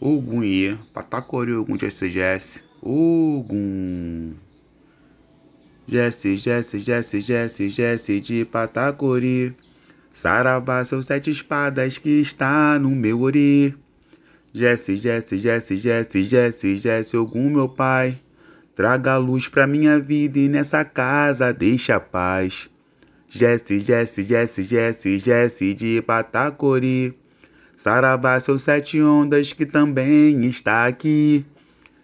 Ogum Iê, Patacori Ogum Jesse Jesse, Ogum. Jesse, Jesse, Jesse, Jesse, Jesse de Patacori. Saravá, seus sete espadas que está no meu ori. Jesse, Jesse, Jesse, Jesse, Jesse, Jesse, Ogum, meu pai. Traga luz pra minha vida e nessa casa deixa paz. Jesse, Jesse, Jesse, Jesse, Jesse de Patacori. Saravá, seus sete ondas que também está aqui.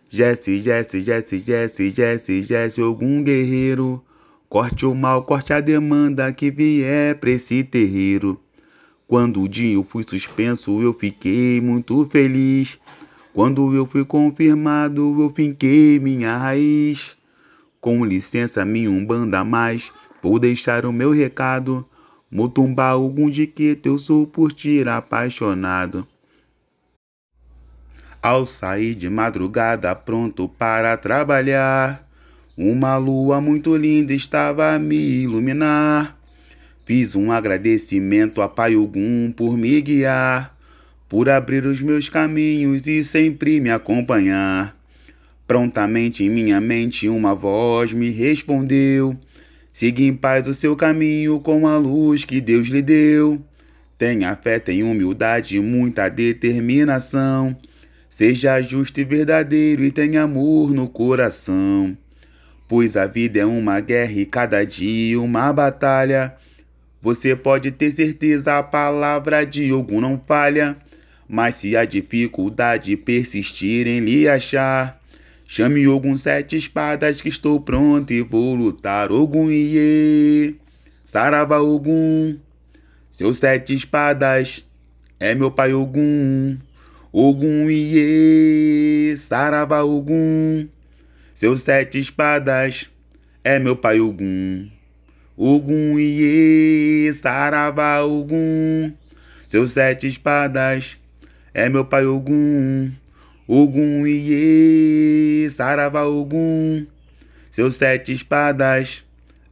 Jesse, Jesse, Jesse, Jesse, Jesse, Jesse, algum guerreiro. Corte o mal, corte a demanda que vier pra esse terreiro. Quando o dia eu fui suspenso, eu fiquei muito feliz. Quando eu fui confirmado, eu finquei minha raiz. Com licença, minha umbanda mais, vou deixar o meu recado. Motumba algum de que eu sou por ti apaixonado. Ao sair de madrugada, pronto para trabalhar, uma lua muito linda estava a me iluminar. Fiz um agradecimento a Pai Ogum por me guiar, por abrir os meus caminhos e sempre me acompanhar. Prontamente em minha mente uma voz me respondeu Siga em paz o seu caminho com a luz que Deus lhe deu. Tenha fé, tenha humildade e muita determinação. Seja justo e verdadeiro e tenha amor no coração. Pois a vida é uma guerra e cada dia uma batalha. Você pode ter certeza, a palavra de algum não falha. Mas se a dificuldade persistir em lhe achar, Chame Ogum sete espadas que estou pronto e vou lutar. Ogum Iê, Sarava Ogum, seus sete espadas é meu pai Ogum. Ogum Iê, Sarava Ogum, seus sete espadas é meu pai Ogum. Ogum Iê, Sarava Ogum, seus sete espadas é meu pai Ogum. Ogum Iê, Saravá Ogum, seus sete espadas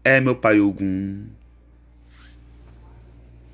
é meu pai Ogum.